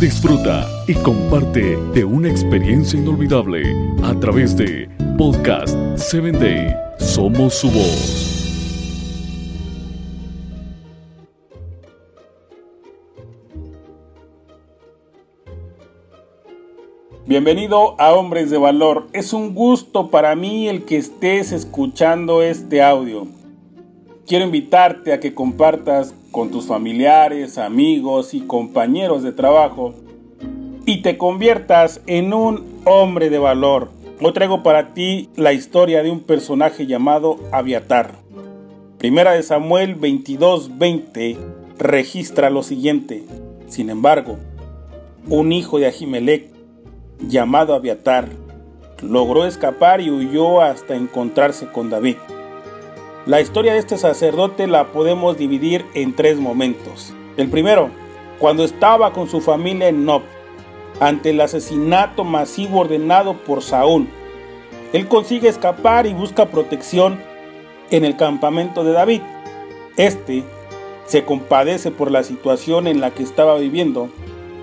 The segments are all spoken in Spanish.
Disfruta y comparte de una experiencia inolvidable a través de Podcast 7 Day. Somos su voz. Bienvenido a Hombres de Valor. Es un gusto para mí el que estés escuchando este audio. Quiero invitarte a que compartas con tus familiares, amigos y compañeros de trabajo y te conviertas en un hombre de valor. Hoy traigo para ti la historia de un personaje llamado Aviatar. Primera de Samuel 22:20 registra lo siguiente. Sin embargo, un hijo de Ahimelech llamado Aviatar logró escapar y huyó hasta encontrarse con David. La historia de este sacerdote la podemos dividir en tres momentos. El primero, cuando estaba con su familia en Nob, ante el asesinato masivo ordenado por Saúl. Él consigue escapar y busca protección en el campamento de David. Este se compadece por la situación en la que estaba viviendo,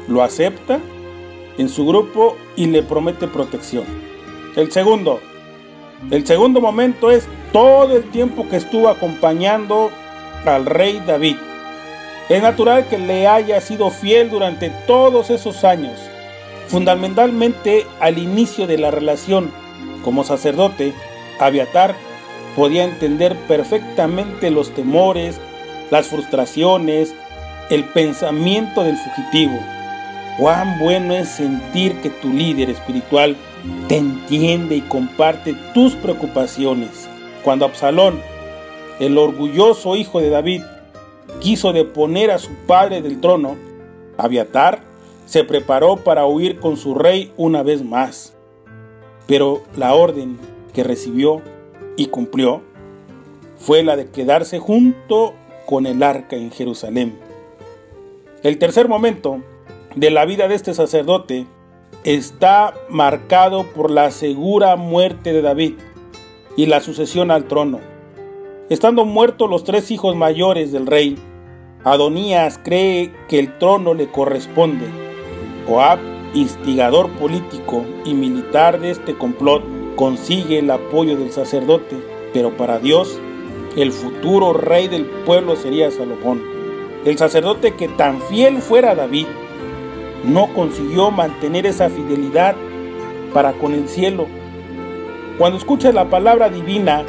lo acepta en su grupo y le promete protección. El segundo, el segundo momento es todo el tiempo que estuvo acompañando al rey David. Es natural que le haya sido fiel durante todos esos años, fundamentalmente al inicio de la relación. Como sacerdote, Aviatar podía entender perfectamente los temores, las frustraciones, el pensamiento del fugitivo. Cuán bueno es sentir que tu líder espiritual te entiende y comparte tus preocupaciones. Cuando Absalón, el orgulloso hijo de David, quiso deponer a su padre del trono, Abiatar se preparó para huir con su rey una vez más. Pero la orden que recibió y cumplió fue la de quedarse junto con el arca en Jerusalén. El tercer momento de la vida de este sacerdote está marcado por la segura muerte de David y la sucesión al trono. Estando muertos los tres hijos mayores del rey, Adonías cree que el trono le corresponde. Joab, instigador político y militar de este complot, consigue el apoyo del sacerdote, pero para Dios, el futuro rey del pueblo sería Salomón. El sacerdote que tan fiel fuera David, no consiguió mantener esa fidelidad para con el cielo. Cuando escuchas la palabra divina,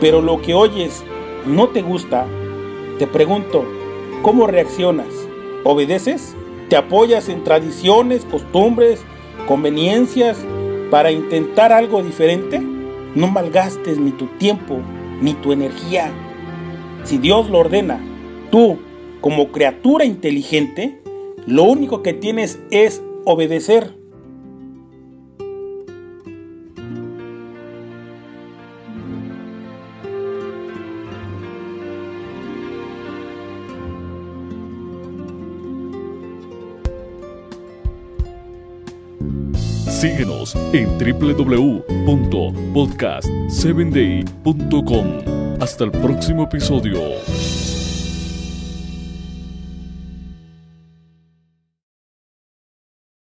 pero lo que oyes no te gusta, te pregunto, ¿cómo reaccionas? ¿Obedeces? ¿Te apoyas en tradiciones, costumbres, conveniencias para intentar algo diferente? No malgastes ni tu tiempo ni tu energía. Si Dios lo ordena, tú, como criatura inteligente, lo único que tienes es obedecer. Síguenos en www.podcast7day.com. Hasta el próximo episodio.